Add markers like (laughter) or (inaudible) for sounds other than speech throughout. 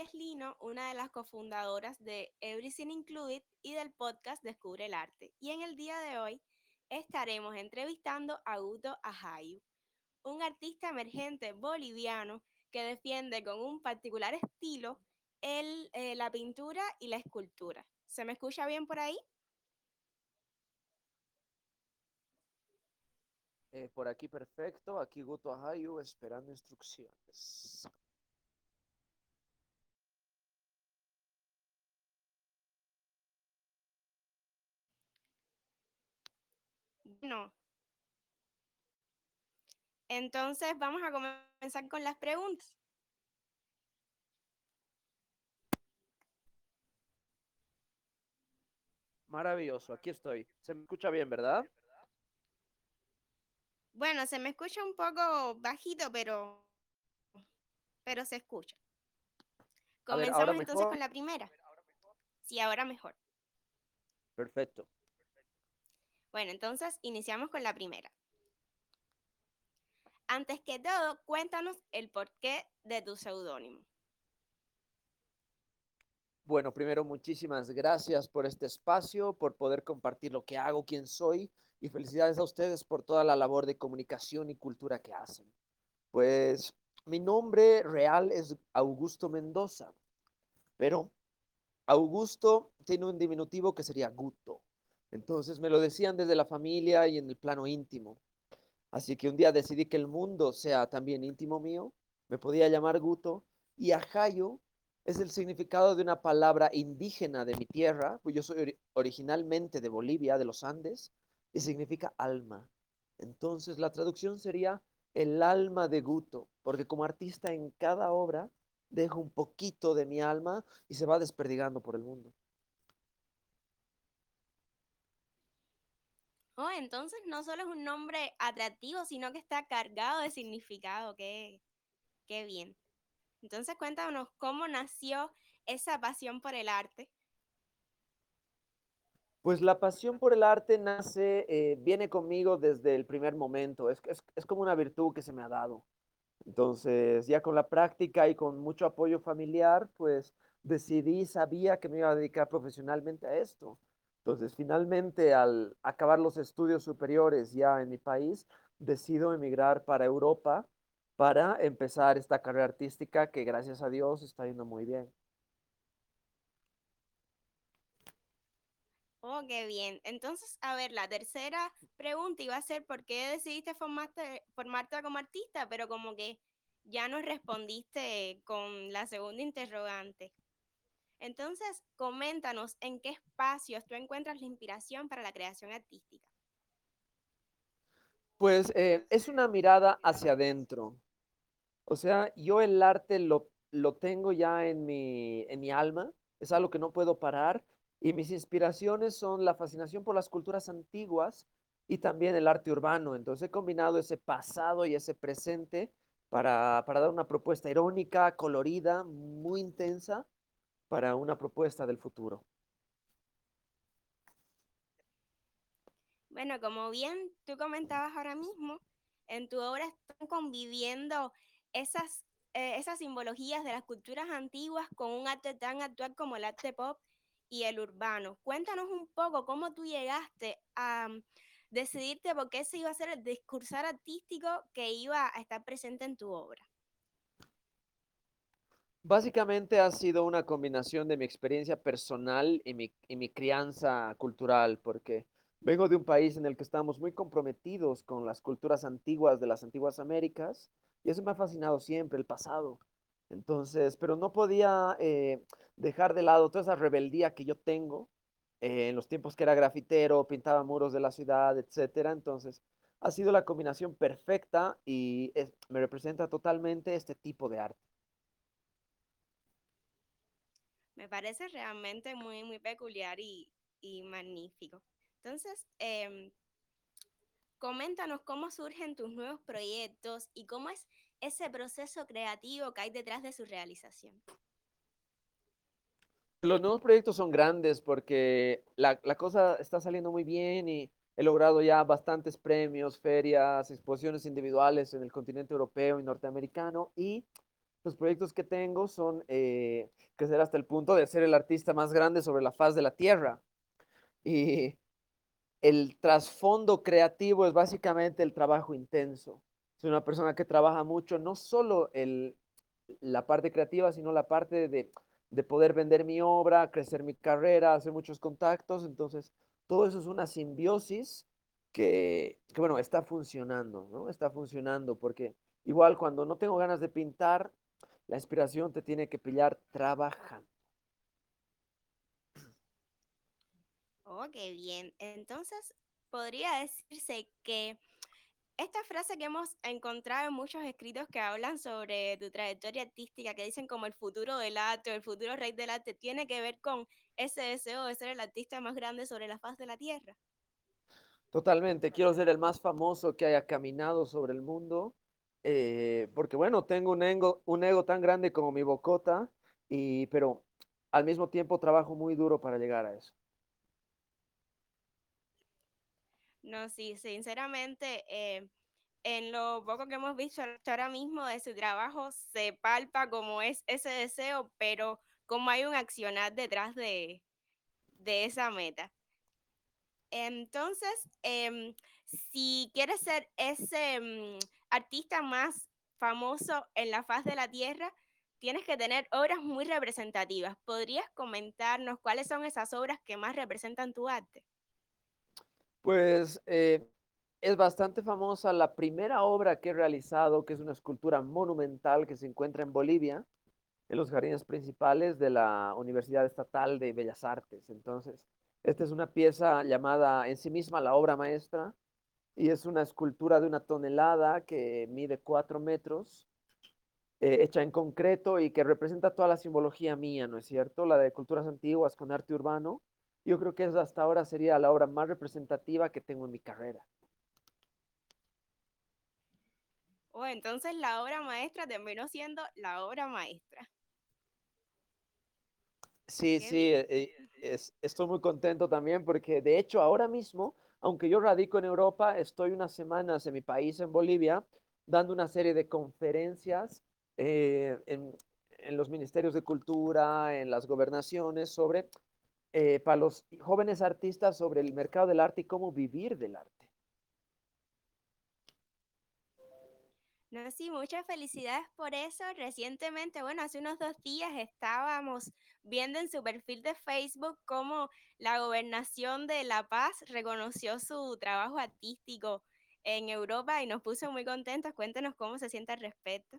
es Lino, una de las cofundadoras de Everything Included y del podcast Descubre el Arte. Y en el día de hoy estaremos entrevistando a Guto Ajayu, un artista emergente boliviano que defiende con un particular estilo el, eh, la pintura y la escultura. ¿Se me escucha bien por ahí? Eh, por aquí perfecto, aquí Guto Ajayu esperando instrucciones. No. Entonces vamos a comenzar con las preguntas. Maravilloso, aquí estoy. Se me escucha bien, ¿verdad? Bueno, se me escucha un poco bajito, pero, pero se escucha. Ver, Comenzamos ¿ahora entonces mejor? con la primera. Sí, ahora mejor. Perfecto. Bueno, entonces iniciamos con la primera. Antes que todo, cuéntanos el porqué de tu seudónimo. Bueno, primero, muchísimas gracias por este espacio, por poder compartir lo que hago, quién soy, y felicidades a ustedes por toda la labor de comunicación y cultura que hacen. Pues mi nombre real es Augusto Mendoza, pero Augusto tiene un diminutivo que sería Guto. Entonces me lo decían desde la familia y en el plano íntimo. Así que un día decidí que el mundo sea también íntimo mío, me podía llamar Guto, y Ajayo es el significado de una palabra indígena de mi tierra, pues yo soy ori- originalmente de Bolivia, de los Andes, y significa alma. Entonces la traducción sería el alma de Guto, porque como artista en cada obra dejo un poquito de mi alma y se va desperdigando por el mundo. Oh, entonces no solo es un nombre atractivo, sino que está cargado de significado. Qué, qué bien. Entonces cuéntanos cómo nació esa pasión por el arte. Pues la pasión por el arte nace, eh, viene conmigo desde el primer momento, es, es, es como una virtud que se me ha dado. Entonces, ya con la práctica y con mucho apoyo familiar, pues decidí, sabía que me iba a dedicar profesionalmente a esto. Entonces, finalmente, al acabar los estudios superiores ya en mi país, decido emigrar para Europa para empezar esta carrera artística que gracias a Dios está yendo muy bien. Oh, qué bien. Entonces, a ver, la tercera pregunta iba a ser ¿por qué decidiste formarte, formarte como artista? Pero como que ya nos respondiste con la segunda interrogante. Entonces, coméntanos en qué espacios tú encuentras la inspiración para la creación artística. Pues eh, es una mirada hacia adentro. O sea, yo el arte lo, lo tengo ya en mi, en mi alma, es algo que no puedo parar y mis inspiraciones son la fascinación por las culturas antiguas y también el arte urbano. Entonces he combinado ese pasado y ese presente para, para dar una propuesta irónica, colorida, muy intensa para una propuesta del futuro. Bueno, como bien tú comentabas ahora mismo, en tu obra están conviviendo esas, eh, esas simbologías de las culturas antiguas con un arte tan actual como el arte pop y el urbano. Cuéntanos un poco cómo tú llegaste a mm, decidirte por qué ese iba a ser el discursar artístico que iba a estar presente en tu obra. Básicamente ha sido una combinación de mi experiencia personal y mi, y mi crianza cultural, porque vengo de un país en el que estamos muy comprometidos con las culturas antiguas de las antiguas Américas, y eso me ha fascinado siempre, el pasado. Entonces, pero no podía eh, dejar de lado toda esa rebeldía que yo tengo eh, en los tiempos que era grafitero, pintaba muros de la ciudad, etcétera. Entonces, ha sido la combinación perfecta y me representa totalmente este tipo de arte. Me parece realmente muy, muy peculiar y, y magnífico. Entonces, em, coméntanos cómo surgen tus nuevos proyectos y cómo es ese proceso creativo que hay detrás de su realización. Los nuevos proyectos son grandes porque la, la cosa está saliendo muy bien y he logrado ya bastantes premios, ferias, exposiciones individuales en el continente europeo y norteamericano y Los proyectos que tengo son eh, crecer hasta el punto de ser el artista más grande sobre la faz de la Tierra. Y el trasfondo creativo es básicamente el trabajo intenso. Soy una persona que trabaja mucho, no solo el, la parte creativa, sino la parte de, de poder vender mi obra, crecer mi carrera, hacer muchos contactos. Entonces, todo eso es una simbiosis que, que, bueno, está funcionando, ¿no? Está funcionando porque igual cuando no tengo ganas de pintar, la inspiración te tiene que pillar trabajando. Oh, qué bien. Entonces, podría decirse que esta frase que hemos encontrado en muchos escritos que hablan sobre tu trayectoria artística, que dicen como el futuro del arte o el futuro rey del arte, tiene que ver con ese deseo de ser el artista más grande sobre la faz de la tierra. Totalmente, quiero ser el más famoso que haya caminado sobre el mundo, eh, porque bueno, tengo un ego, un ego tan grande como mi bocota, y, pero al mismo tiempo trabajo muy duro para llegar a eso. No, sí, sinceramente, eh, en lo poco que hemos visto ahora mismo de su trabajo, se palpa como es ese deseo, pero como hay un accionar detrás de, de esa meta. Entonces, em, si quieres ser ese mm, artista más famoso en la faz de la tierra, tienes que tener obras muy representativas. ¿Podrías comentarnos cuáles son esas obras que más representan tu arte? Pues eh, es bastante famosa la primera obra que he realizado, que es una escultura monumental que se encuentra en Bolivia, en los jardines principales de la Universidad Estatal de Bellas Artes. Entonces, esta es una pieza llamada en sí misma la obra maestra y es una escultura de una tonelada que mide cuatro metros, eh, hecha en concreto y que representa toda la simbología mía, ¿no es cierto? La de culturas antiguas con arte urbano. Yo creo que esa hasta ahora sería la obra más representativa que tengo en mi carrera. Oh, entonces la obra maestra terminó siendo la obra maestra. Sí, sí, eh, es- estoy muy contento también porque de hecho ahora mismo, aunque yo radico en Europa, estoy unas semanas en mi país, en Bolivia, dando una serie de conferencias eh, en, los ministerios de cultura, en las gobernaciones, sobre, eh, para los jóvenes artistas sobre el mercado del arte y cómo vivir del arte. No, sí, muchas felicidades por eso. Recientemente, bueno, hace unos dos días estábamos viendo en su perfil de Facebook cómo la Gobernación de La Paz reconoció su trabajo artístico en Europa y nos puso muy contentos. Cuéntenos cómo se siente al respecto.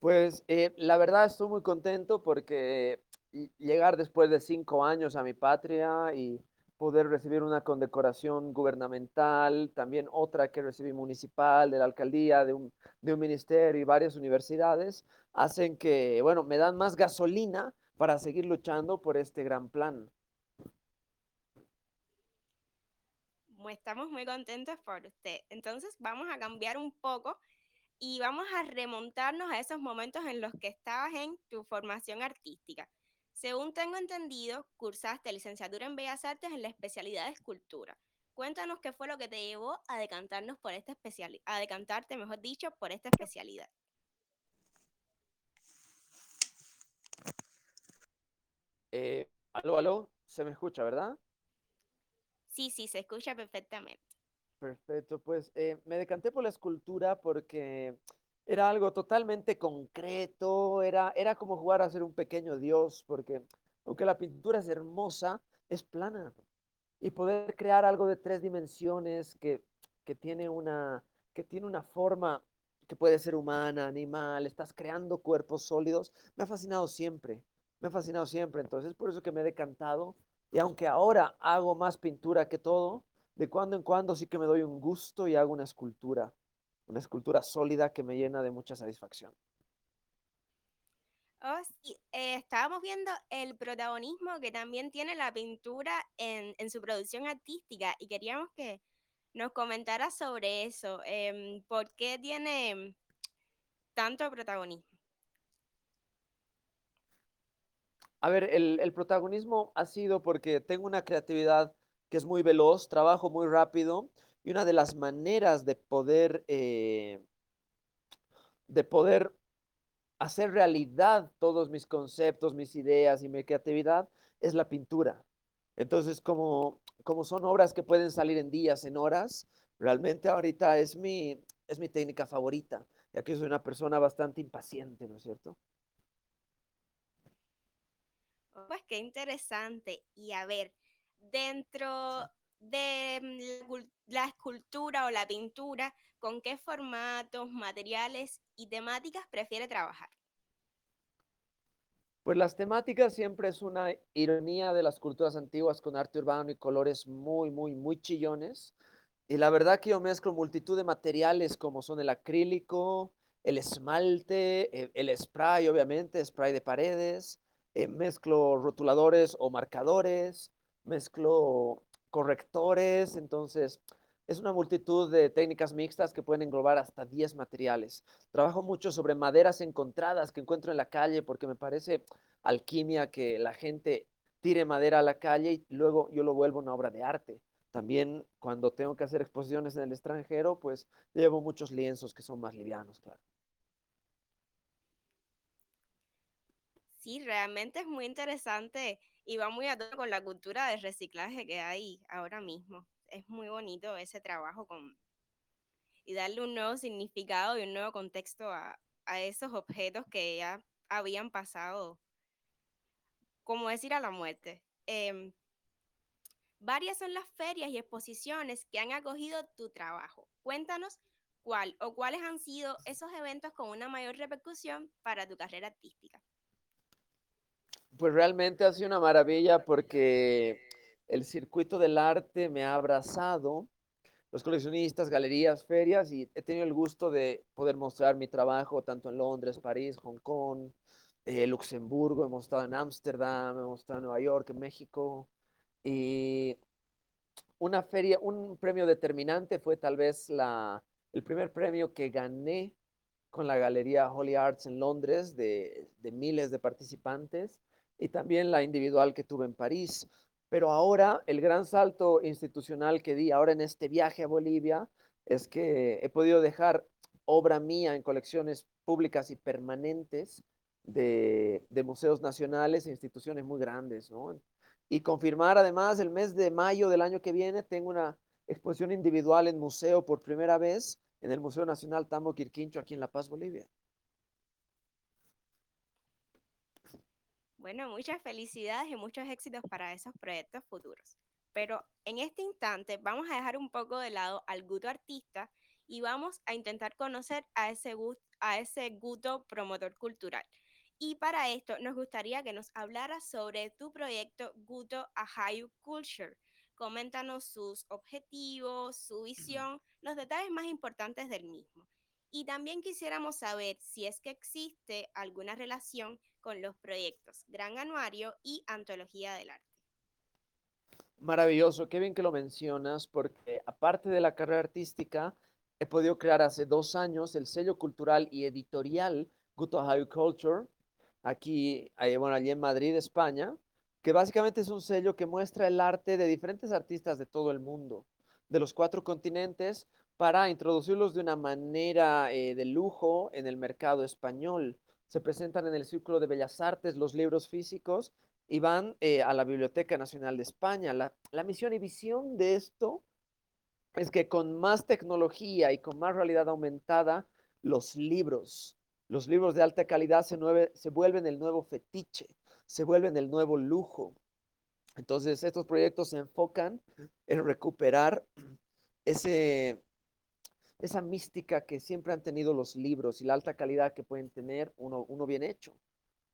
Pues eh, la verdad estoy muy contento porque y- llegar después de cinco años a mi patria y poder recibir una condecoración gubernamental, también otra que recibí municipal, de la alcaldía, de un, de un ministerio y varias universidades, hacen que, bueno, me dan más gasolina para seguir luchando por este gran plan. Estamos muy contentos por usted. Entonces, vamos a cambiar un poco y vamos a remontarnos a esos momentos en los que estabas en tu formación artística. Según tengo entendido, cursaste licenciatura en Bellas Artes en la especialidad de escultura. Cuéntanos qué fue lo que te llevó a decantarnos por esta especialidad, a decantarte, mejor dicho, por esta especialidad. Eh, aló, aló, se me escucha, ¿verdad? Sí, sí, se escucha perfectamente. Perfecto, pues eh, me decanté por la escultura porque era algo totalmente concreto, era, era como jugar a ser un pequeño dios, porque aunque la pintura es hermosa, es plana. Y poder crear algo de tres dimensiones que, que tiene una, que tiene una forma que puede ser humana, animal, estás creando cuerpos sólidos, me ha fascinado siempre, me ha fascinado siempre. Entonces, por eso que me he decantado. Y aunque ahora hago más pintura que todo, de cuando en cuando sí que me doy un gusto y hago una escultura, una escultura sólida que me llena de mucha satisfacción. Oh, sí, eh, estábamos viendo el protagonismo que también tiene la pintura en, en su producción artística y queríamos que nos comentara sobre eso. em, ¿por qué tiene tanto protagonismo? A ver, el, el protagonismo ha sido porque tengo una creatividad que es muy veloz, trabajo muy rápido y una de las maneras de poder, eh, de poder hacer realidad todos mis conceptos, mis ideas y mi creatividad es la pintura. Entonces, como, como son obras que pueden salir en días, en horas, realmente ahorita es mi, es mi técnica favorita, ya que soy una persona bastante impaciente, ¿no es cierto? Pues qué interesante. Y a ver, dentro de mm, la, escultura o la pintura, ¿con qué formatos, materiales y temáticas prefiere trabajar? Pues las temáticas siempre es una ironía de las culturas antiguas con arte urbano y colores muy, muy, muy chillones. Y la verdad que yo mezclo multitud de materiales como son el acrílico, el esmalte, eh, el spray, obviamente, spray de paredes, eh, mezclo rotuladores o marcadores, mezclo correctores, entonces es una multitud de técnicas mixtas que pueden englobar hasta 10 materiales. Trabajo mucho sobre maderas encontradas que encuentro en la calle porque me parece alquimia que la gente tire madera a la calle y luego yo lo vuelvo una obra de arte. También cuando tengo que hacer exposiciones en el extranjero, pues llevo muchos lienzos que son más livianos, claro. Sí, realmente es muy interesante y va muy a con la cultura de reciclaje que hay ahora mismo. Es muy bonito ese trabajo con, y darle un nuevo significado y un nuevo contexto a, a esos objetos que ya habían pasado, como decir a la muerte. Em, Varias son las ferias y exposiciones que han acogido tu trabajo. Cuéntanos cuál o cuáles han sido esos eventos con una mayor repercusión para tu carrera artística. Pues realmente ha sido una maravilla porque el circuito del arte me ha abrazado, los coleccionistas, galerías, ferias, y he tenido el gusto de poder mostrar mi trabajo tanto en Londres, París, Hong Kong, eh, Luxemburgo, hemos estado en Ámsterdam, hemos estado en Nueva York, en México, y una feria, un premio determinante fue tal vez la, el primer premio que gané con la Galería Holy Arts en Londres de, de miles de participantes y también la individual que tuve en París. Pero ahora el gran salto institucional que di ahora en este viaje a Bolivia es que he podido dejar obra mía en colecciones públicas y permanentes de, de museos nacionales e instituciones muy grandes, ¿no? Y confirmar además el mes de mayo del año que viene tengo una exposición individual en museo por primera vez en el Museo Nacional Tambo Quirquincho aquí en La Paz, Bolivia. Bueno, muchas felicidades y muchos éxitos para esos proyectos futuros. Pero en este instante vamos a dejar un poco de lado al guto artista y vamos a intentar conocer a ese, guto promotor cultural. Y para esto nos gustaría que nos hablara sobre tu proyecto Guto Ahayu Culture. Coméntanos sus objetivos, su visión, los detalles más importantes del mismo. Y también quisiéramos saber si es que existe alguna relación con los proyectos Gran Anuario y Antología del Arte. Maravilloso, qué bien que lo mencionas, porque aparte de la carrera artística, he podido crear hace dos años el sello cultural y editorial Guto Ahayu Culture, aquí, bueno, allí en Madrid, España, que básicamente es un sello que muestra el arte de diferentes artistas de todo el mundo, de los cuatro continentes, para introducirlos de una manera eh, de lujo en el mercado español. Se presentan en el Círculo de Bellas Artes los libros físicos y van eh, a la Biblioteca Nacional de España. La, la misión y visión de esto es que con más tecnología y con más realidad aumentada, los libros los libros de alta calidad se, se vuelven el nuevo fetiche, se vuelven el nuevo lujo. Entonces, estos proyectos se enfocan en recuperar ese, esa mística que siempre han tenido los libros y la alta calidad que pueden tener uno, uno bien hecho.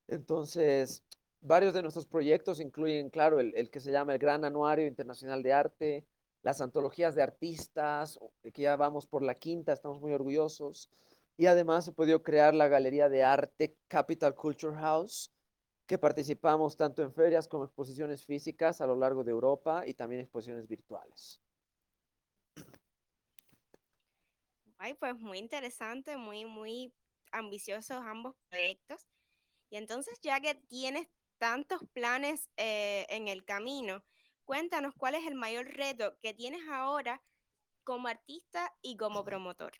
Entonces, varios de nuestros proyectos incluyen, claro, el, el, que se llama el Gran Anuario Internacional de Arte, las antologías de artistas, que ya vamos por la quinta, estamos muy orgullosos. Y además se podido crear la Galería de Arte Capital Culture House, que participamos tanto en ferias como exposiciones físicas a lo largo de Europa y también exposiciones virtuales. Ay, pues muy interesante, muy, muy ambiciosos ambos proyectos. Y entonces, ya que tienes tantos planes eh, en el camino, cuéntanos cuál es el mayor reto que tienes ahora como artista y como promotor.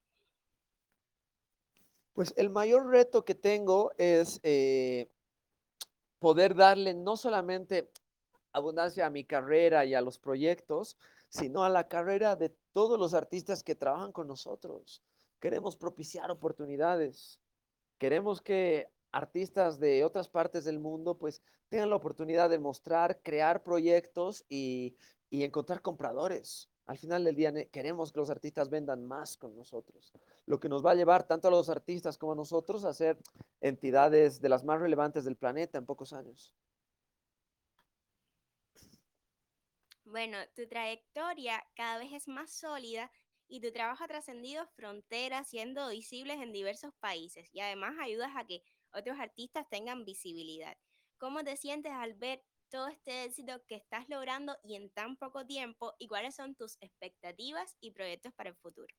Pues el mayor reto que tengo es eh, poder darle no solamente abundancia a mi carrera y a los proyectos, sino a la carrera de todos los artistas que trabajan con nosotros. Queremos propiciar oportunidades. Queremos que artistas de otras partes del mundo pues tengan la oportunidad de mostrar, crear proyectos y, y encontrar compradores. Al final del día queremos que los artistas vendan más con nosotros, lo que nos va a llevar tanto a los artistas como a nosotros a ser entidades de las más relevantes del planeta en pocos años. Bueno, tu trayectoria cada vez es más sólida y tu trabajo ha trascendido fronteras, siendo visibles en diversos países y además ayudas a que otros artistas tengan visibilidad. ¿Cómo te sientes al ver todo este éxito que estás logrando y en tan poco tiempo y cuáles son tus expectativas y proyectos para el futuro?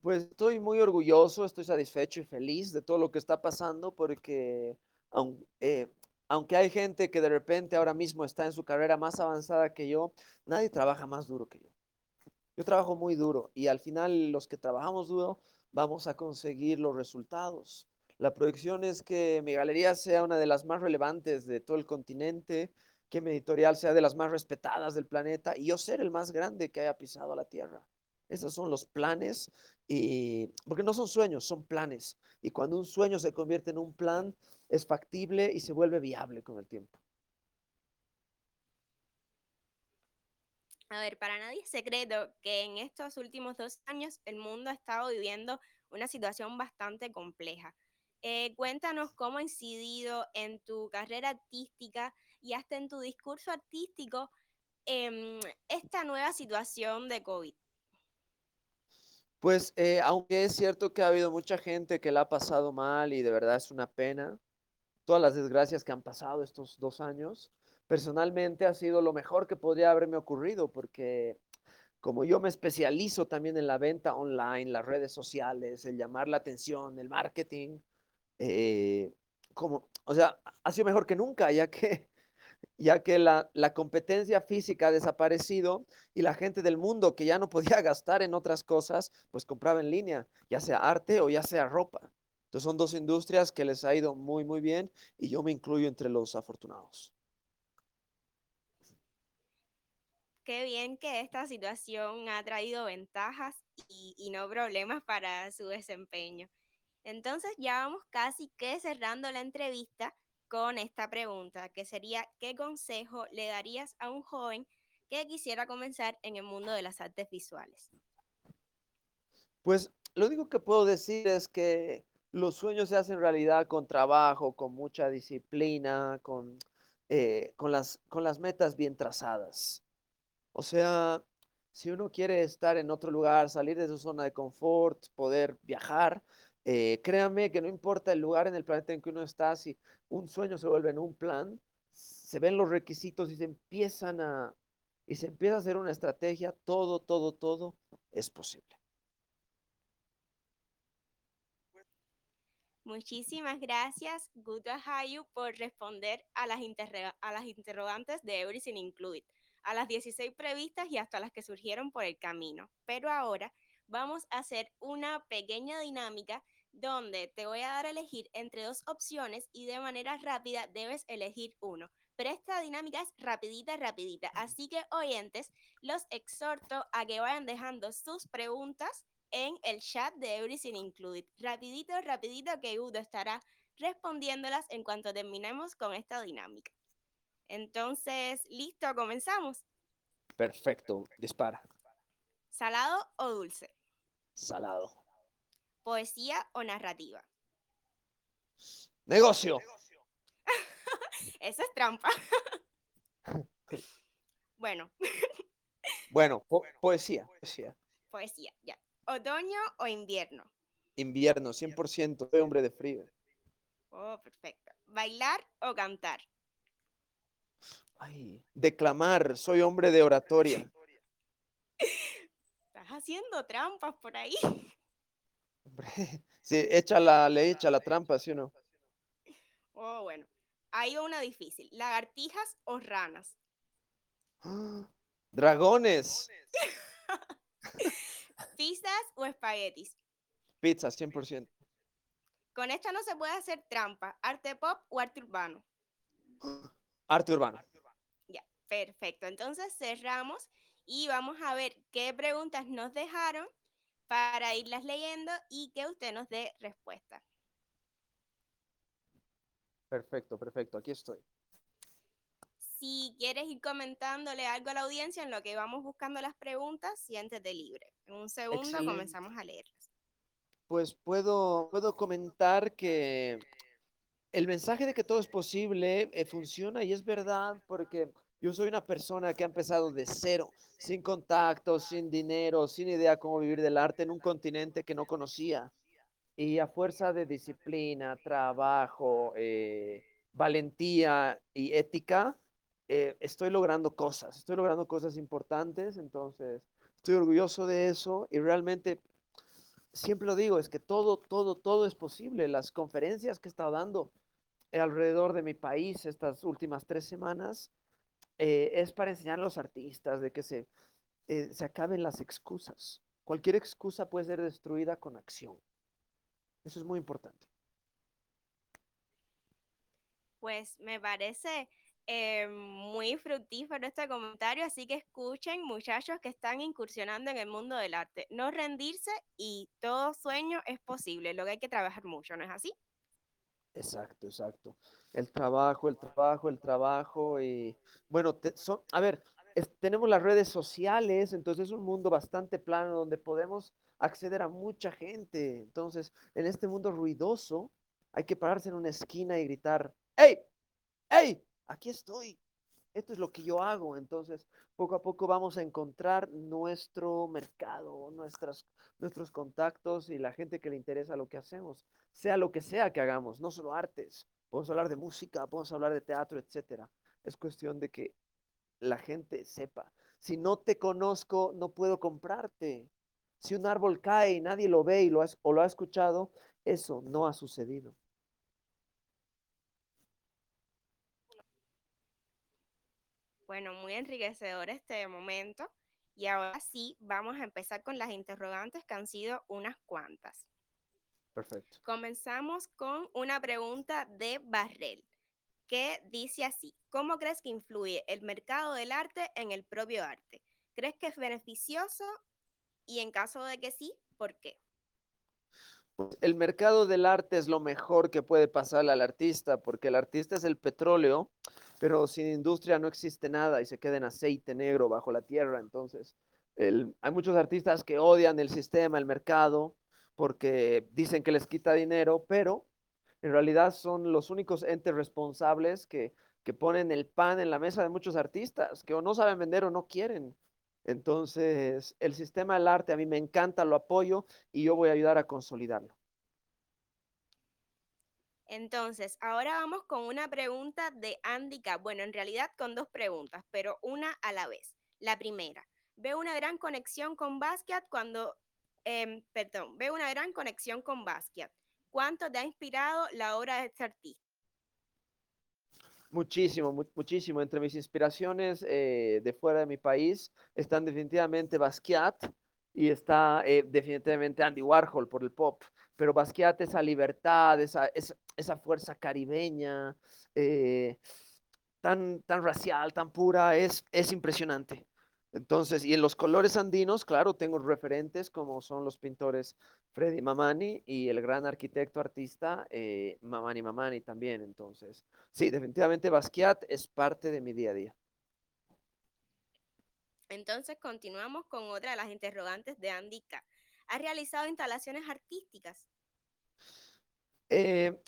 Pues estoy muy orgulloso, estoy satisfecho y feliz de todo lo que está pasando porque eh, aunque hay gente que de repente ahora mismo está en su carrera más avanzada que yo, nadie trabaja más duro que yo. Yo trabajo muy duro y al final los que trabajamos duro vamos a conseguir los resultados. La proyección es que mi galería sea una de las más relevantes de todo el continente, que mi editorial sea de las más respetadas del planeta y yo ser el más grande que haya pisado la Tierra. Esos son los planes, y, porque no son sueños, son planes. Y cuando un sueño se convierte en un plan, es factible y se vuelve viable con el tiempo. A ver, para nadie es secreto que en estos últimos dos años el mundo ha estado viviendo una situación bastante compleja. Eh, cuéntanos cómo ha incidido en tu carrera artística y hasta en tu discurso artístico em, esta nueva situación de COVID. Pues eh, aunque es cierto que ha habido mucha gente que la ha pasado mal y de verdad es una pena, todas las desgracias que han pasado estos dos años, personalmente ha sido lo mejor que podría haberme ocurrido porque como yo me especializo también en la venta online, las redes sociales, el llamar la atención, el marketing, eh, como, o sea, ha sido mejor que nunca, ya que, ya que la, la, competencia física ha desaparecido y la gente del mundo que ya no podía (laughs) gastar en otras cosas, pues compraba en línea, ya sea arte o ya sea ropa. Entonces son dos industrias que les ha ido muy, muy bien y yo me incluyo entre los afortunados. Qué bien que esta situación ha traído ventajas y, y no problemas para su desempeño. Entonces ya vamos casi que cerrando la entrevista con esta pregunta, que sería, ¿qué consejo le darías a un joven que quisiera comenzar en el mundo de las artes visuales? Pues lo único que puedo decir es que los sueños se hacen realidad con trabajo, con mucha disciplina, con, eh, con, las, con las metas bien trazadas. O sea, si uno quiere estar en otro lugar, salir de su zona de confort, poder viajar, eh, créame que no importa el lugar en el planeta en que uno está, si un sueño se vuelve en un plan, se ven los requisitos y se empiezan a, y se empieza a hacer una estrategia, todo, todo, todo es posible. Muchísimas gracias, Guta Hayu, por responder a las, a las interrogantes de Everything Included, a las 16 previstas y hasta las que surgieron por el camino. Pero ahora vamos a hacer una pequeña dinámica donde te voy a dar a elegir entre dos opciones y de manera rápida debes elegir uno. Pero esta dinámica es rapidita, rapidita. Así que oyentes, los exhorto a que vayan dejando sus preguntas en el chat de Everything Included. Rapidito, rapidito que Udo estará respondiéndolas en cuanto terminemos con esta dinámica. Entonces, listo, comenzamos. Perfecto, dispara. ¿Salado o dulce? Salado. ¿Poesía o narrativa? Negocio. (laughs) Eso es trampa. (laughs) bueno. bueno, poesía, poesía. Poesía, ya. ¿Otoño o invierno? Invierno, 100%. Soy hombre de frío. Oh, perfecto. ¿Bailar o cantar? Ay, declamar. Soy hombre de oratoria. (laughs) Estás haciendo trampas por ahí. (laughs) Sí, echa la, le echa la trampa, ¿sí o no? Oh, bueno. Hay una difícil. ¿Lagartijas o ranas? Dragones. (laughs) ¿Pizzas o espaguetis? Pizza, 100%. Con esta no se puede hacer trampa. ¿Arte pop o (gasps) arte urbano? Arte urbano. Ya, perfecto. Entonces cerramos y vamos a ver qué preguntas nos dejaron para irlas leyendo y que usted nos dé respuesta. Perfecto, perfecto. Aquí estoy. Si quieres ir comentándole algo a la audiencia en lo que vamos buscando las preguntas, siéntete libre. En un segundo Excelente. comenzamos a leerlas. Pues puedo, puedo comentar que el mensaje de que todo es posible eh, funciona y es verdad porque yo soy una persona que ha empezado de cero, sin contactos, sin dinero, sin idea cómo vivir del arte en un continente que no conocía. Y a fuerza de disciplina, trabajo, eh, valentía y ética, eh, estoy logrando cosas, estoy logrando cosas importantes, entonces estoy orgulloso de eso y realmente siempre lo digo, es que todo, todo, todo es posible. Las conferencias que he estado dando alrededor de mi país estas últimas tres semanas eh, es para enseñar a los artistas de que se, eh, se acaben las excusas. Cualquier excusa puede ser destruida con acción. Eso es muy importante. Pues me parece eh, muy fructífero este comentario, así que escuchen muchachos que están incursionando en el mundo del arte. No rendirse y todo sueño es posible, lo que hay que trabajar mucho, ¿no es así? Exacto, exacto. El trabajo, el trabajo, el trabajo y bueno, te- son, a ver, tenemos las redes sociales, entonces es un mundo bastante plano donde podemos acceder a mucha gente. Entonces, en este mundo ruidoso, hay que pararse en una esquina y gritar, ¡Hey! ¡Hey! Aquí estoy. Esto es lo que yo hago. Entonces, poco a poco vamos a encontrar nuestro mercado, nuestras, nuestros contactos y la gente que le interesa lo que hacemos, sea lo que sea que hagamos, no solo artes. Podemos hablar de música, podemos hablar de teatro, etcétera. Es cuestión de que la gente sepa. Si no te conozco, no puedo comprarte. Si un árbol cae y nadie lo ve y lo o lo ha escuchado, eso no ha sucedido. Bueno, muy enriquecedor este momento. Y ahora sí, vamos a empezar con las interrogantes que han sido unas cuantas. Perfecto. Comenzamos con una pregunta de Barrel, que dice así, ¿cómo crees que influye el mercado del arte en el propio arte? ¿Crees que es beneficioso? Y en caso de que sí, ¿por qué? Pues, el mercado del arte es lo mejor que puede pasarle al artista, porque el artista es el petróleo, pero sin industria no existe nada y se queda en aceite negro bajo la tierra. Entonces, el- hay muchos artistas que odian el sistema, el mercado, porque dicen que les quita dinero, pero en realidad son los únicos entes responsables que, que ponen el pan en la mesa de muchos artistas, que o no saben vender o no quieren. Entonces, el sistema del arte a mí me encanta, lo apoyo y yo voy a ayudar a consolidarlo. Entonces, ahora vamos con una pregunta de Andy K. Bueno, en realidad con dos preguntas, pero una a la vez. La primera, veo una gran conexión con Basquiat cuando, em, perdón, veo una gran conexión con Basquiat. ¿Cuánto te ha inspirado la obra de este artista? Muchísimo, mu- muchísimo. Entre mis inspiraciones eh, de fuera de mi país están definitivamente Basquiat y está eh, definitivamente Andy Warhol por el pop. Pero Basquiat, esa libertad, esa, esa, esa fuerza caribeña, eh, tan, tan racial, tan pura, es, es impresionante. Entonces, y en los colores andinos, claro, tengo referentes como son los pintores Freddy Mamani y el gran arquitecto artista eh, Mamani Mamani también. Entonces, sí, definitivamente Basquiat es parte de mi día a día. Entonces, continuamos con otra de las interrogantes de Andy K. ¿Has realizado instalaciones artísticas? Eh,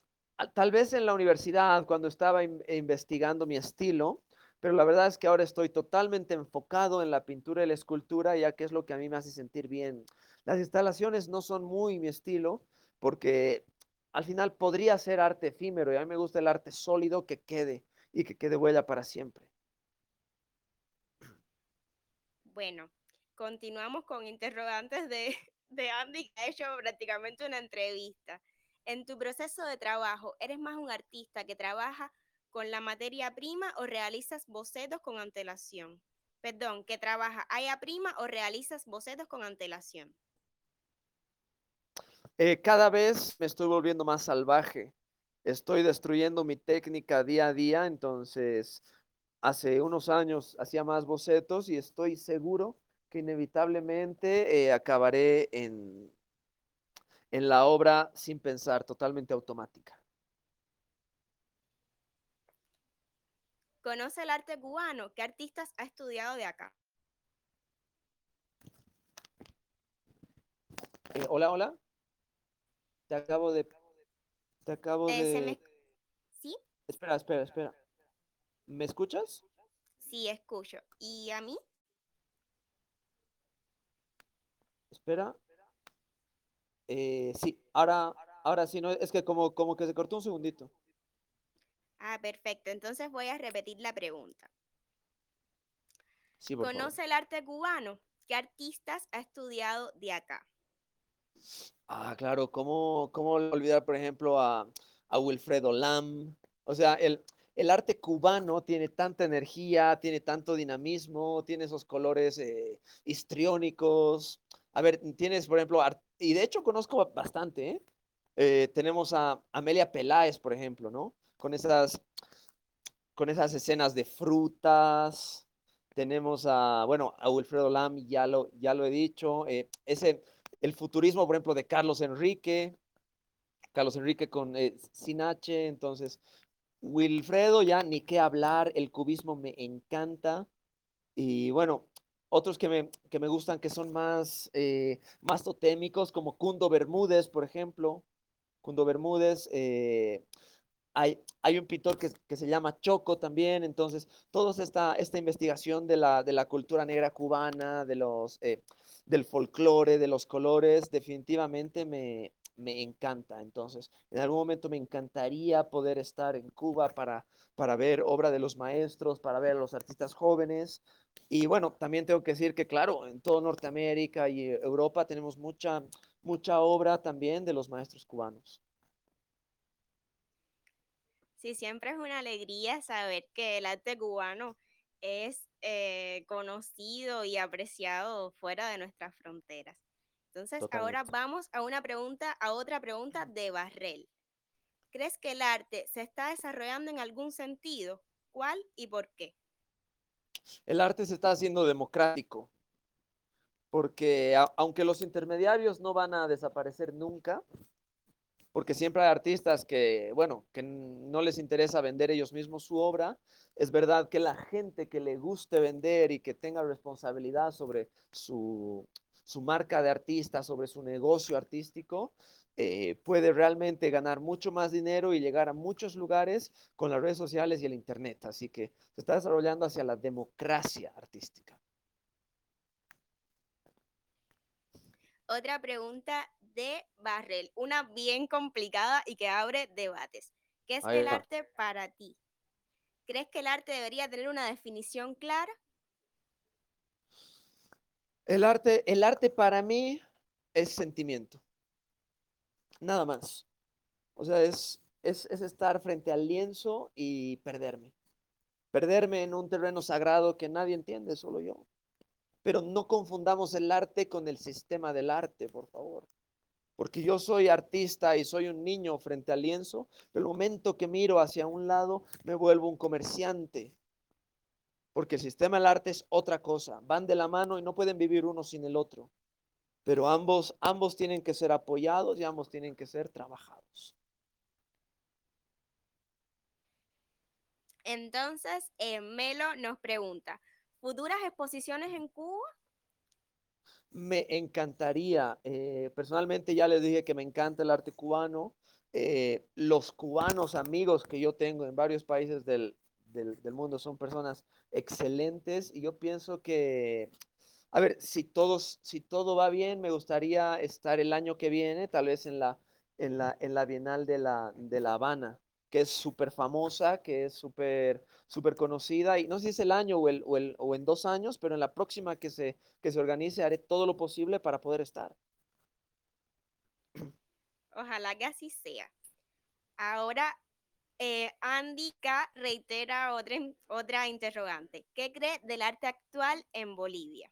tal vez en la universidad, cuando estaba in- investigando mi estilo, pero la verdad es que ahora estoy totalmente enfocado en la pintura y la escultura, ya que es lo que a mí me hace sentir bien. Las instalaciones no son muy mi estilo, porque al final podría ser arte efímero y a mí me gusta el arte sólido que quede y que quede huella para siempre. Bueno, continuamos con interrogantes de, (laughs) de Andy, que ha hecho prácticamente una entrevista. En tu proceso de trabajo, ¿eres más un artista que trabaja con la materia prima o realizas bocetos con antelación? Perdón, que trabaja haya prima o realizas bocetos con antelación. Eh, cada vez me estoy volviendo más salvaje. Estoy destruyendo mi técnica día a día, entonces hace unos años hacía más bocetos y estoy seguro que inevitablemente eh, acabaré en, en la obra sin pensar, totalmente automática. ¿Conoce el arte cubano? ¿Qué artistas ha estudiado de acá? Eh, hola, hola. Te acabo de... Te acabo Eh, de... me- ¿Sí? Espera, espera, espera. ¿Me escuchas? Sí, escucho. ¿Y a mí? Espera. Eh, sí, ahora, ahora sí, no, es que como, como que se cortó un segundito. Ah, perfecto. Entonces voy a repetir la pregunta. Sí, por favor. ¿Conoce el arte cubano? ¿Qué artistas ha estudiado de acá? Ah, claro, ¿cómo, cómo olvidar, por ejemplo, a, a Wilfredo Lam? O sea, el, el arte cubano tiene tanta energía, tiene tanto dinamismo, tiene esos colores eh, histriónicos. A ver, tienes, por ejemplo, y de hecho conozco bastante, ¿eh? Eh, tenemos a Amelia Peláez, por ejemplo, ¿no? Con esas, con esas escenas de frutas. Tenemos a, bueno, a Wilfredo Lam, ya lo, ya lo he dicho. eh, ese, el futurismo, por ejemplo, de Carlos Enrique. Carlos Enrique con eh, sin H, entonces Wilfredo ya ni qué hablar, el cubismo me encanta y bueno, otros que me, que me gustan que son más, eh, más totémicos como Cundo Bermúdez, por ejemplo. Cundo Bermúdez, hay, un pintor que, se llama Choco también, entonces toda esta, esta investigación de la, de la cultura negra cubana, de los, eh, del folclore, de los colores, definitivamente me, me encanta. Entonces, en algún momento me encantaría poder estar en Cuba para, para ver obra de los maestros, para ver a los artistas jóvenes. Y bueno, también tengo que decir que, claro, en todo Norteamérica y Europa tenemos mucha, mucha obra también de los maestros cubanos. Sí, siempre es una alegría saber que el arte cubano es eh, conocido y apreciado fuera de nuestras fronteras. Entonces, ahora vamos a una pregunta, a otra pregunta de Barrel. ¿Crees que el arte se está desarrollando en algún sentido? ¿Cuál y por qué? El arte se está haciendo democrático, porque a- aunque los intermediarios no van a desaparecer nunca, porque siempre hay artistas que, bueno, que no les interesa vender ellos mismos su obra, es verdad que la gente que le guste vender y que tenga responsabilidad sobre su, su marca de artista, sobre su negocio artístico, eh, puede realmente ganar mucho más dinero y llegar a muchos lugares con las redes sociales y el Internet. Así que se está desarrollando hacia la democracia artística. Otra pregunta de Barrel, una bien complicada y que abre debates. ¿Qué es Ahí el arte para ti? ¿Crees que el arte debería tener una definición clara? El arte, el arte para mí es sentimiento, nada más. O sea, es, es, es estar frente al lienzo y perderme. Perderme en un terreno sagrado que nadie entiende, solo yo. Pero no confundamos el arte con el sistema del arte, por favor. Porque yo soy artista y soy un niño frente al lienzo, pero el momento que miro hacia un lado me vuelvo un comerciante. Porque el sistema del arte es otra cosa, van de la mano y no pueden vivir uno sin el otro. Pero ambos, ambos tienen que ser apoyados y ambos tienen que ser trabajados. Entonces, eh, Melo nos pregunta, ¿futuras exposiciones en Cuba? Me encantaría, eh, personalmente ya les dije que me encanta el arte cubano. eh, los cubanos amigos que yo tengo en varios países del, del, del mundo son personas excelentes y yo pienso que, a ver, si, todos, si todo va bien, me gustaría estar el año que viene, tal vez en la, en la, en la Bienal de la, de la Habana, que es súper famosa, que es súper súper conocida y no sé si es el año o, el, o, el, o en dos años, pero en la próxima que se, que se organice haré todo lo posible para poder estar. Ojalá que así sea. Ahora, eh, Andy K. reitera otra, otra interrogante. ¿Qué cree del arte actual en Bolivia?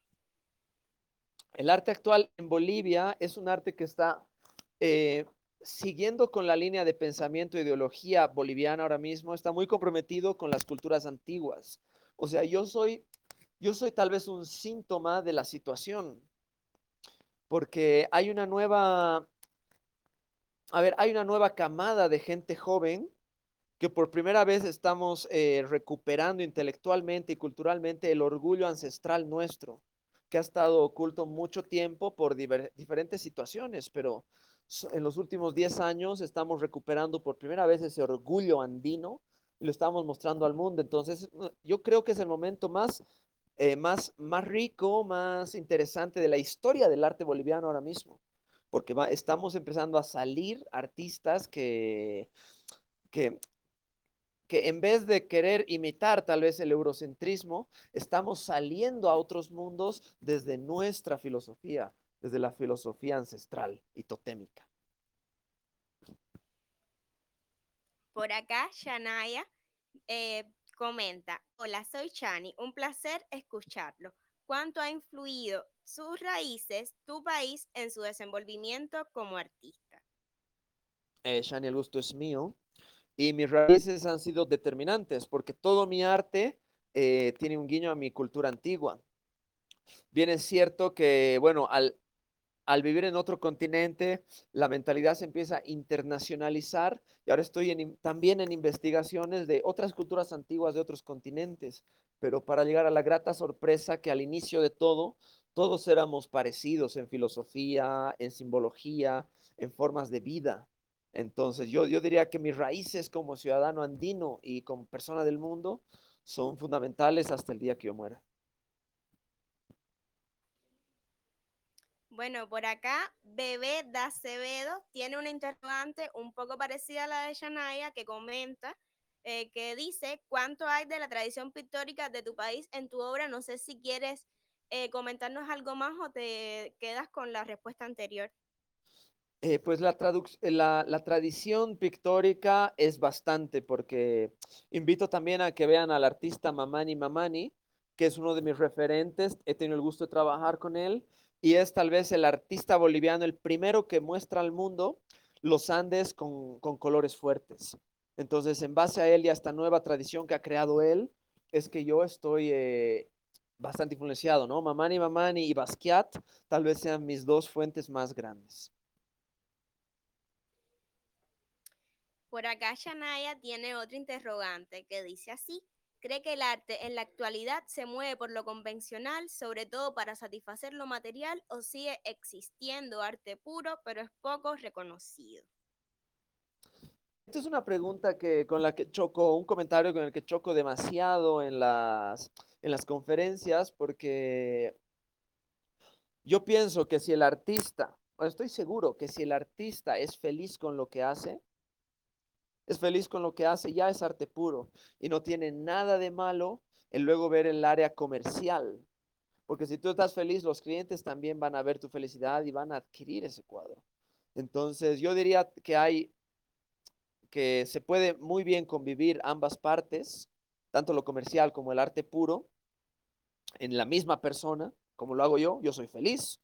El arte actual en Bolivia es un arte que está eh, siguiendo con la línea de pensamiento e ideología boliviana ahora mismo, está muy comprometido con las culturas antiguas. O sea, yo soy, yo soy tal vez un síntoma de la situación, porque hay una nueva, a ver, hay una nueva camada de gente joven que por primera vez estamos eh, recuperando intelectualmente y culturalmente el orgullo ancestral nuestro, que ha estado oculto mucho tiempo por diferentes situaciones, pero en los últimos 10 años estamos recuperando por primera vez ese orgullo andino y lo estamos mostrando al mundo. Entonces, uh, yo creo que es el momento más, eh, más, más rico, más interesante de la historia del arte boliviano ahora mismo, porque estamos empezando a salir artistas que, que que en vez de querer imitar tal vez el eurocentrismo, estamos saliendo a otros mundos desde nuestra filosofía, desde la filosofía ancestral y totémica. Por acá, Shanaya eh, comenta, hola, soy Chani, un placer escucharlo. ¿Cuánto ha influido sus raíces, tu país, en su desenvolvimiento como artista? Eh, Shani, el gusto es mío. Y mis raíces han sido determinantes porque todo mi arte eh, tiene un guiño a mi cultura antigua. Bien es cierto que, bueno, al, al vivir en otro continente, la mentalidad se empieza a internacionalizar y ahora estoy también en investigaciones de otras culturas antiguas de otros continentes, pero para llegar a la grata sorpresa que al inicio de todo, todos éramos parecidos en filosofía, en simbología, en formas de vida. Entonces, yo, yo diría que mis raíces como ciudadano andino y como persona del mundo son fundamentales hasta el día que yo muera. Bueno, por acá, Bebé da Acevedo tiene una interrogante un poco parecida a la de Shanaya que comenta, eh, que dice, ¿cuánto hay de la tradición pictórica de tu país en tu obra? No sé si quieres eh, comentarnos algo más o te quedas con la respuesta anterior. Eh, pues la, la, la, tradición pictórica es bastante porque invito también a que vean al artista Mamani Mamani, que es uno de mis referentes, he tenido el gusto de trabajar con él y es tal vez el artista boliviano, el primero que muestra al mundo los Andes con, con colores fuertes. Entonces, en base a él y a esta nueva tradición que ha creado él, es que yo estoy eh, bastante influenciado, ¿no? Mamani Mamani y Basquiat tal vez sean mis dos fuentes más grandes. Por acá Shanaya tiene otro interrogante que dice así. ¿Cree que el arte en la actualidad se mueve por lo convencional, sobre todo para satisfacer lo material, o sigue existiendo arte puro, pero es poco reconocido? Esta es una pregunta que, con la que choco, un comentario con el que choco demasiado en las, en las conferencias, porque yo pienso que si el artista, estoy seguro que si el artista es feliz con lo que hace, es feliz con lo que hace, ya es arte puro y no tiene nada de malo el luego ver el área comercial. Porque si tú estás feliz, los clientes también van a ver tu felicidad y van a adquirir ese cuadro. Entonces, yo diría que hay que se puede muy bien convivir ambas partes, tanto lo comercial como el arte puro, en la misma persona, como lo hago yo. Yo soy feliz,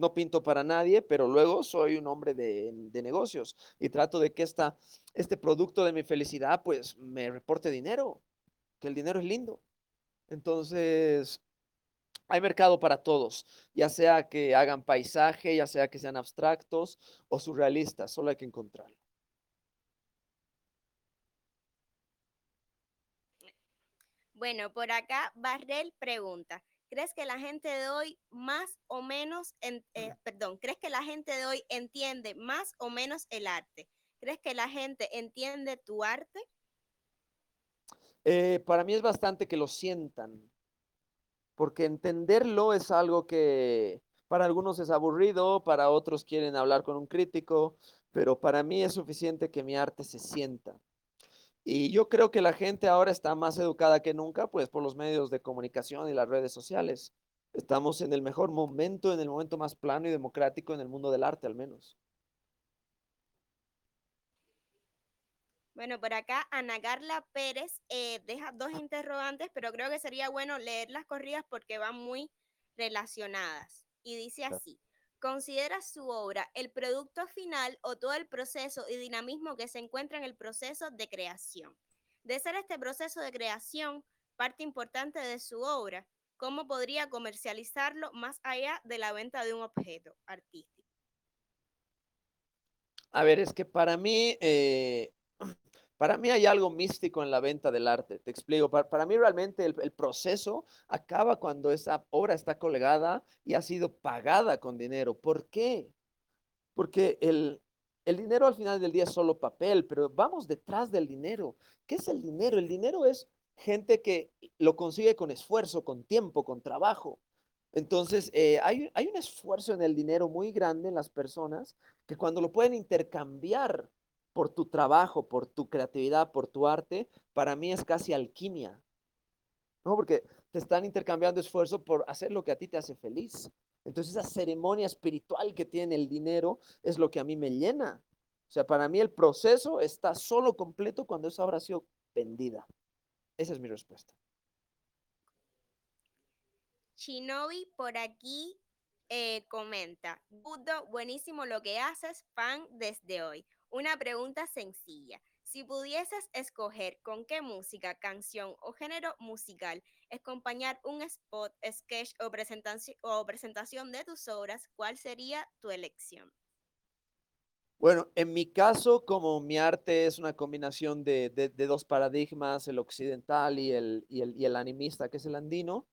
no pinto para nadie, pero luego soy un hombre de, negocios y trato de que esta, este producto de mi felicidad pues me reporte dinero, que el dinero es lindo. Entonces, hay mercado para todos, ya sea que hagan paisaje, ya sea que sean abstractos o surrealistas, solo hay que encontrarlo. Bueno, por acá Barrel pregunta, ¿Crees que la gente de hoy más o menos, eh, perdón, crees que la gente de hoy entiende más o menos el arte? ¿Crees que la gente entiende tu arte? Eh, para mí es bastante que lo sientan, porque entenderlo es algo que para algunos es aburrido, para otros quieren hablar con un crítico, pero para mí es suficiente que mi arte se sienta. Y yo creo que la gente ahora está más educada que nunca, pues por los medios de comunicación y las redes sociales. Estamos en el mejor momento, en el momento más plano y democrático en el mundo del arte, al menos. Bueno, por acá Ana Carla Pérez eh, deja dos interrogantes, pero creo que sería bueno leer las corridas porque van muy relacionadas. Y dice así, considera su obra el producto final o todo el proceso y dinamismo que se encuentra en el proceso de creación. De ser este proceso de creación parte importante de su obra, ¿cómo podría comercializarlo más allá de la venta de un objeto artístico? A ver, es que para mí, eh, para mí hay algo místico en la venta del arte. Te explico. Para, mí realmente el, el, proceso acaba cuando esa obra está colgada y ha sido pagada con dinero. ¿Por qué? Porque el, el dinero al final del día es solo papel, pero vamos detrás del dinero. ¿Qué es el dinero? El dinero es gente que lo consigue con esfuerzo, con tiempo, con trabajo. Entonces, eh, hay, hay, un esfuerzo en el dinero muy grande en las personas que cuando lo pueden intercambiar por tu trabajo, por tu creatividad, por tu arte, para mí es casi alquimia. ¿No? Porque te están intercambiando esfuerzo por hacer lo que a ti te hace feliz. Entonces, esa ceremonia espiritual que tiene el dinero es lo que a mí me llena. O sea, para mí el proceso está solo completo cuando esa obra ha sido vendida. Esa es mi respuesta. Shinobi por aquí eh, comenta, Budo, buenísimo lo que haces, fan desde hoy. Una pregunta sencilla. Si pudieses escoger con qué música, canción o género musical acompañar un spot, sketch o presentación, de tus obras, ¿cuál sería tu elección? Bueno, en mi caso, como mi arte es una combinación de, dos paradigmas, el occidental y el, animista, que es el andino,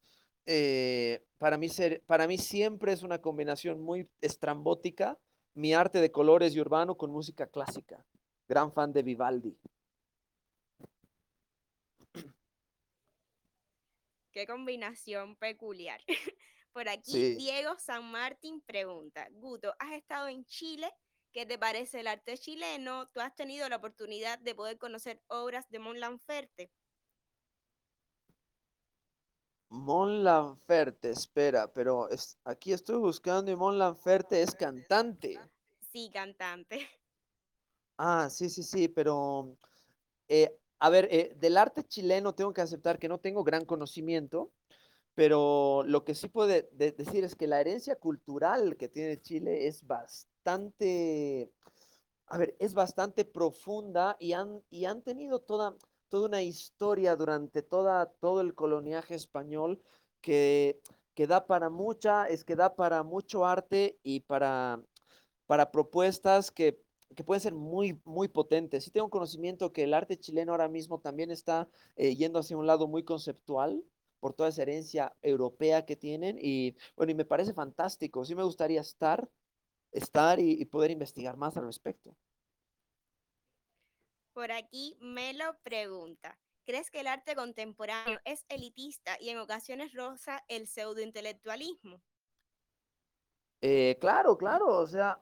eh, para mí siempre es una combinación muy estrambótica, mi arte de colores y urbano con música clásica. Gran fan de Vivaldi. (clears throat) Qué combinación peculiar. (laughs) Por aquí, sí. Diego San Martín pregunta, Guto, ¿has estado en Chile? ¿Qué te parece el arte chileno? ¿Tú has tenido la oportunidad de poder conocer obras de Mon Laferte? Mon Laferte, espera, pero es, aquí estoy buscando y Mon Laferte es cantante. Sí, cantante. Ah, sí, sí, sí, pero eh, a ver, eh, del arte chileno tengo que aceptar que no tengo gran conocimiento, pero lo que sí puedo de, de decir es que la herencia cultural que tiene Chile es bastante bastante, a ver, es bastante profunda y han, y han tenido toda, toda una historia durante toda, todo el coloniaje español que, que da para mucha, es que da para mucho arte y para, para propuestas que, que pueden ser muy, muy potentes. Sí tengo conocimiento que el arte chileno ahora mismo también está eh, yendo hacia un lado muy conceptual por toda esa herencia europea que tienen y bueno, y me parece fantástico. Sí me gustaría estar estar y, y poder investigar más al respecto. Por aquí me lo pregunta. ¿Crees que el arte contemporáneo es elitista y en ocasiones roza el pseudointelectualismo? Eh, claro, claro, o sea,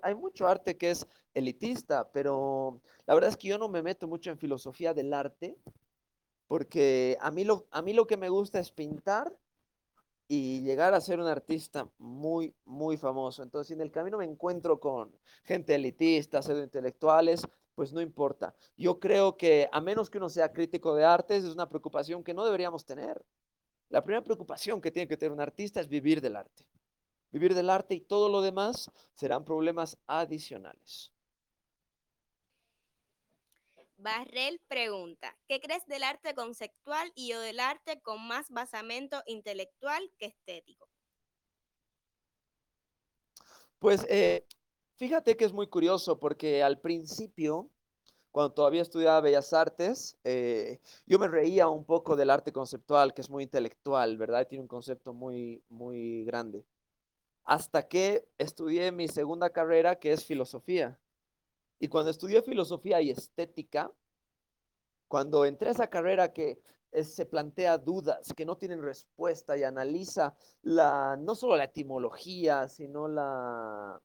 hay mucho arte que es elitista, pero la verdad es que yo no me meto mucho en filosofía del arte, porque a mí lo, a mí lo que me gusta es pintar y llegar a ser un artista muy, muy famoso. Entonces, en el camino me encuentro con gente elitista, pseudo intelectuales, pues no importa. Yo creo que a menos que uno sea crítico de artes, es una preocupación que no deberíamos tener. La primera preocupación que tiene que tener un artista es vivir del arte. Vivir del arte y todo lo demás serán problemas adicionales. Barrel pregunta, ¿qué crees del arte conceptual y o del arte con más basamento intelectual que estético? Pues eh, fíjate que es muy curioso porque al principio, cuando todavía estudiaba Bellas Artes, eh, yo me reía un poco del arte conceptual, que es muy intelectual, ¿verdad? Tiene un concepto muy, muy grande. Hasta que estudié mi segunda carrera, que es filosofía. Y cuando estudié filosofía y estética, cuando entré a esa carrera que se plantea dudas, que no tienen respuesta y analiza la, no solo la etimología, sino la,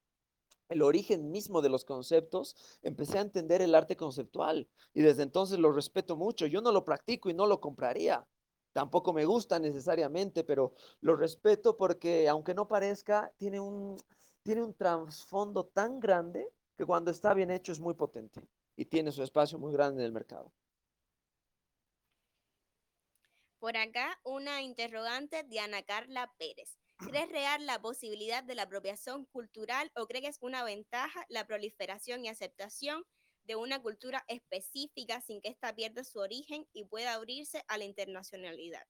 el origen mismo de los conceptos, empecé a entender el arte conceptual y desde entonces lo respeto mucho. Yo no lo practico y no lo compraría. Tampoco me gusta necesariamente, pero lo respeto porque aunque no parezca, tiene un, tiene un trasfondo tan grande que cuando está bien hecho es muy potente y tiene su espacio muy grande en el mercado. Por acá una interrogante de Ana Carla Pérez. ¿Crees real la posibilidad de la apropiación cultural o cree que es una ventaja la proliferación y aceptación de una cultura específica sin que ésta pierda su origen y pueda abrirse a la internacionalidad?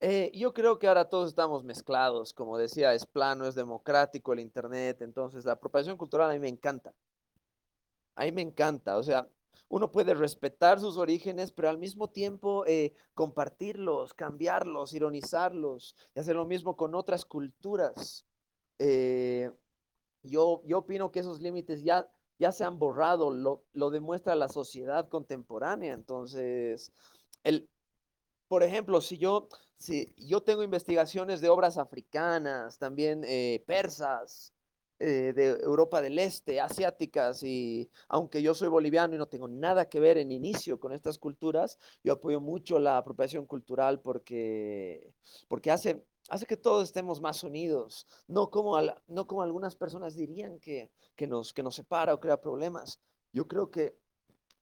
Eh, yo creo que ahora todos estamos mezclados, como decía, es plano, es democrático el Internet, entonces la apropiación cultural a mí me encanta. A mí me encanta, o sea, uno puede respetar sus orígenes, pero al mismo tiempo eh, compartirlos, cambiarlos, ironizarlos y hacer lo mismo con otras culturas. Eh, yo, yo opino que esos límites ya, ya se han borrado, lo, lo demuestra la sociedad contemporánea. Entonces, el, por ejemplo, si yo, si yo tengo investigaciones de obras africanas, también eh, persas, eh, de Europa del Este, asiáticas, y aunque yo soy boliviano y no tengo nada que ver en inicio con estas culturas, yo apoyo mucho la apropiación cultural porque, porque hace, hace que todos estemos más unidos, no como, no como algunas personas dirían que, que, nos, que nos separa o crea problemas. Yo creo que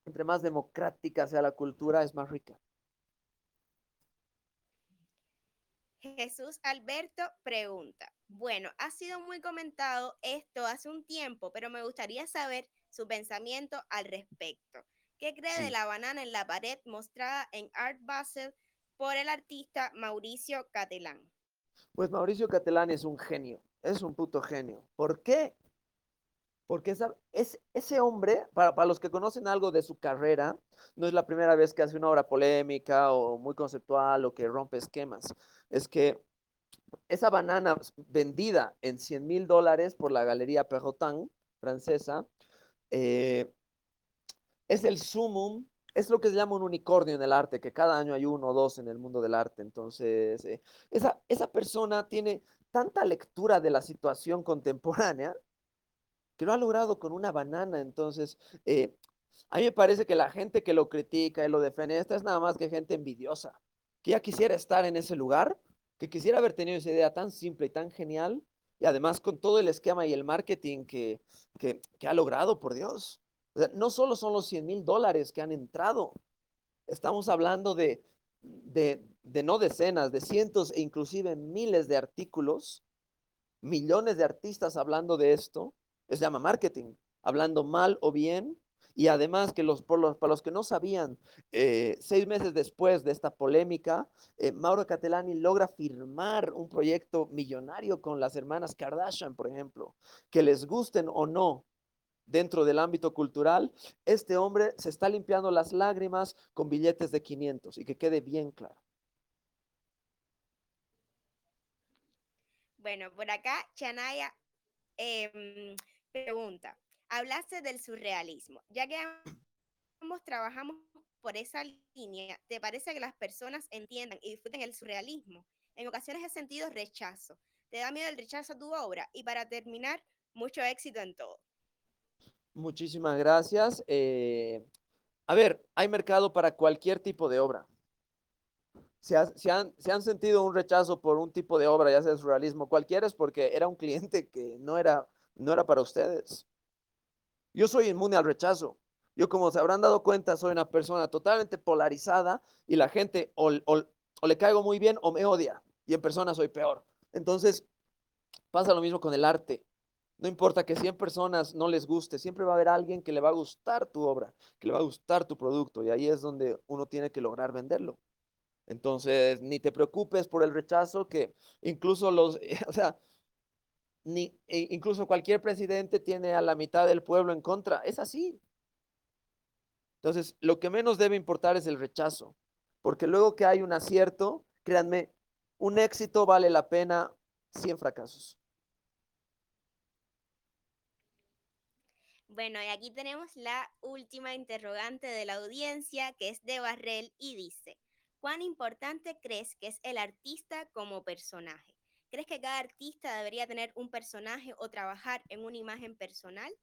entre más democrática sea la cultura, es más rica. Jesús Alberto pregunta, bueno, ha sido muy comentado esto hace un tiempo, pero me gustaría saber su pensamiento al respecto. ¿Qué cree de la banana en la pared mostrada en Art Basel por el artista Mauricio Catelán? Pues Mauricio Catelán es un genio, es un puto genio. ¿Por qué? Porque esa, es, ese hombre, para, para los que conocen algo de su carrera, no es la primera vez que hace una obra polémica o muy conceptual o que rompe esquemas. Es que esa banana vendida en 100 mil dólares por la Galería Perrotin francesa eh, es el sumum, es lo que se llama un unicornio en el arte, que cada año hay uno o dos en el mundo del arte. Entonces, eh, esa, esa persona tiene tanta lectura de la situación contemporánea que lo ha logrado con una banana. Entonces, eh, a mí me parece que la gente que lo critica y lo defiende, esta es nada más que gente envidiosa, que ya quisiera estar en ese lugar, que quisiera haber tenido esa idea tan simple y tan genial, y además con todo el esquema y el marketing que, que, ha logrado, por Dios. no solo son los 100 mil dólares que han entrado, estamos hablando de, de, de no decenas, de cientos e inclusive miles de artículos, millones de artistas hablando de esto, se llama marketing, hablando mal o bien. Y además que los, por los, para los que no sabían, eh, seis meses después de esta polémica, eh, Mauro Catelani logra firmar un proyecto millonario con las hermanas Kardashian, por ejemplo, que les gusten o no dentro del ámbito cultural, este hombre se está limpiando las lágrimas con billetes de 500 y que quede bien claro. Bueno, por acá Chanaya eh, Pregunta, hablaste del surrealismo. Ya que ambos trabajamos por esa línea, ¿te parece que las personas entiendan y disfruten el surrealismo? En ocasiones he sentido rechazo. ¿Te da miedo el rechazo a tu obra? Y para terminar, mucho éxito en todo. Muchísimas gracias. Eh, a ver, hay mercado para cualquier tipo de obra. Si, han, sentido un rechazo por un tipo de obra, ya sea surrealismo, cualquiera es porque era un cliente que no era no era para ustedes. Yo soy inmune al rechazo. Yo, como se habrán dado cuenta, soy una persona totalmente polarizada y la gente o, le caigo muy bien o me odia. Y en persona soy peor. Entonces, pasa lo mismo con el arte. No importa que 100 personas no les guste, siempre va a haber alguien que le va a gustar tu obra, que le va a gustar tu producto. Y ahí es donde uno tiene que lograr venderlo. Entonces, ni te preocupes por el rechazo, que incluso los, (laughs) o sea, ni, e incluso cualquier presidente tiene a la mitad del pueblo en contra. Es así. Entonces, lo que menos debe importar es el rechazo, porque luego que hay un acierto, créanme, un éxito vale la pena 100 fracasos. Bueno, y aquí tenemos la última interrogante de la audiencia, que es de Barrel, y dice, ¿cuán importante crees que es el artista como personaje? ¿Crees que cada artista debería tener un personaje o trabajar en una imagen personal?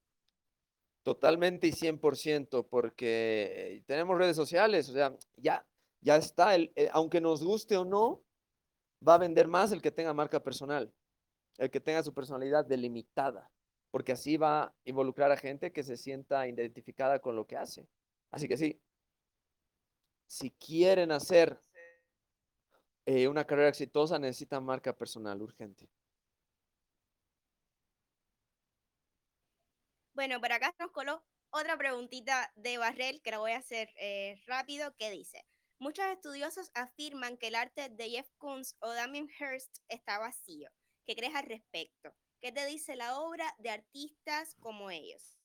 Totalmente y 100%, porque tenemos redes sociales, o sea, ya, ya está, eh, aunque nos guste o no, va a vender más el que tenga marca personal, el que tenga su personalidad delimitada, porque así va a involucrar a gente que se sienta identificada con lo que hace. Así que sí, si quieren hacer eh, una carrera exitosa necesita marca personal urgente. Bueno, por acá nos coló otra preguntita de Barrel que la voy a hacer eh, rápido, que dice, muchos estudiosos afirman que el arte de Jeff Koons o Damien Hirst está vacío. ¿Qué crees al respecto? ¿Qué te dice la obra de artistas como ellos?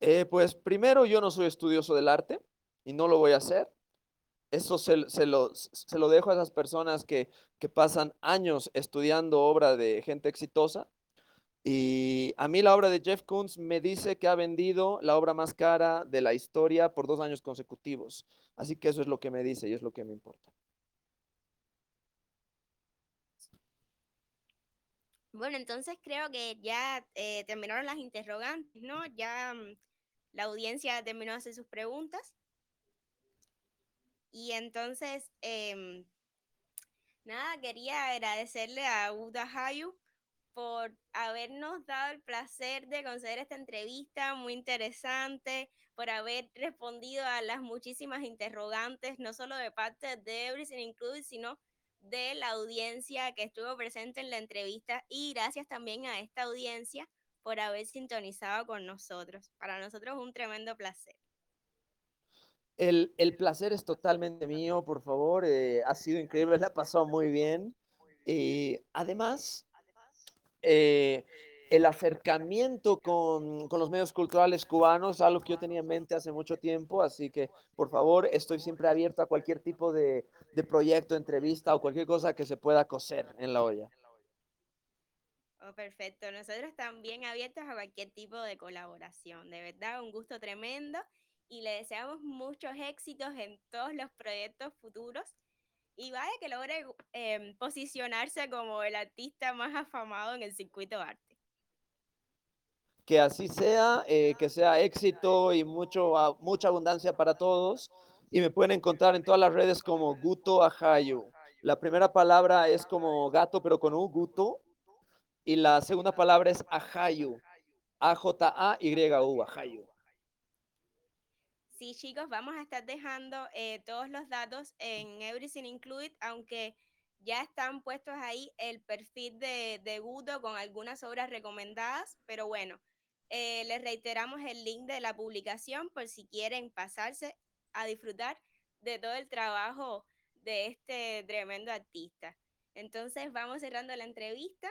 Eh, pues primero yo no soy estudioso del arte y no lo voy a hacer. Eso se, lo, se lo, dejo a esas personas que, que pasan años estudiando obra de gente exitosa y a mí la obra de Jeff Koons me dice que ha vendido la obra más cara de la historia por dos años consecutivos. Así que eso es lo que me dice y es lo que me importa. Bueno, entonces creo que ya eh, terminaron las interrogantes, ¿no? Ya mm, la audiencia terminó de hacer sus preguntas. Y entonces, eh, nada, quería agradecerle a Uda Hayu por habernos dado el placer de conceder esta entrevista muy interesante, por haber respondido a las muchísimas interrogantes, no solo de parte de Everything Included, sino de la audiencia que estuvo presente en la entrevista y gracias también a esta audiencia por haber sintonizado con nosotros. Para nosotros es un tremendo placer. El, el placer es totalmente mío, por favor. Eh, ha sido increíble, la pasado muy bien. Y además, eh, el acercamiento con, con, los medios culturales cubanos, algo que yo tenía en mente hace mucho tiempo, así que por favor estoy siempre abierto a cualquier tipo de, de proyecto, entrevista o cualquier cosa que se pueda coser en la olla. Oh, perfecto, nosotros también abiertos a cualquier tipo de colaboración, de verdad, un gusto tremendo y le deseamos muchos éxitos en todos los proyectos futuros y vaya que logre eh, posicionarse como el artista más afamado en el circuito de arte. Que así sea, eh, que sea éxito y mucho, uh, mucha abundancia para todos. Y me pueden encontrar en todas las redes como Guto Ajayu. La primera palabra es como gato, pero con un Guto. Y la segunda palabra es Ajayu. A-J-A-Y-U, Ajayu. Sí, chicos, vamos a estar dejando eh, todos los datos en Everything Included, aunque ya están puestos ahí el perfil de, de Guto con algunas obras recomendadas, pero bueno, eh, les reiteramos el link de la publicación por si quieren pasarse a disfrutar de todo el trabajo de este tremendo artista. Entonces vamos cerrando la entrevista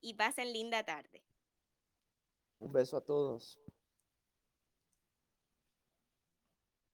y pasen linda tarde. Un beso a todos.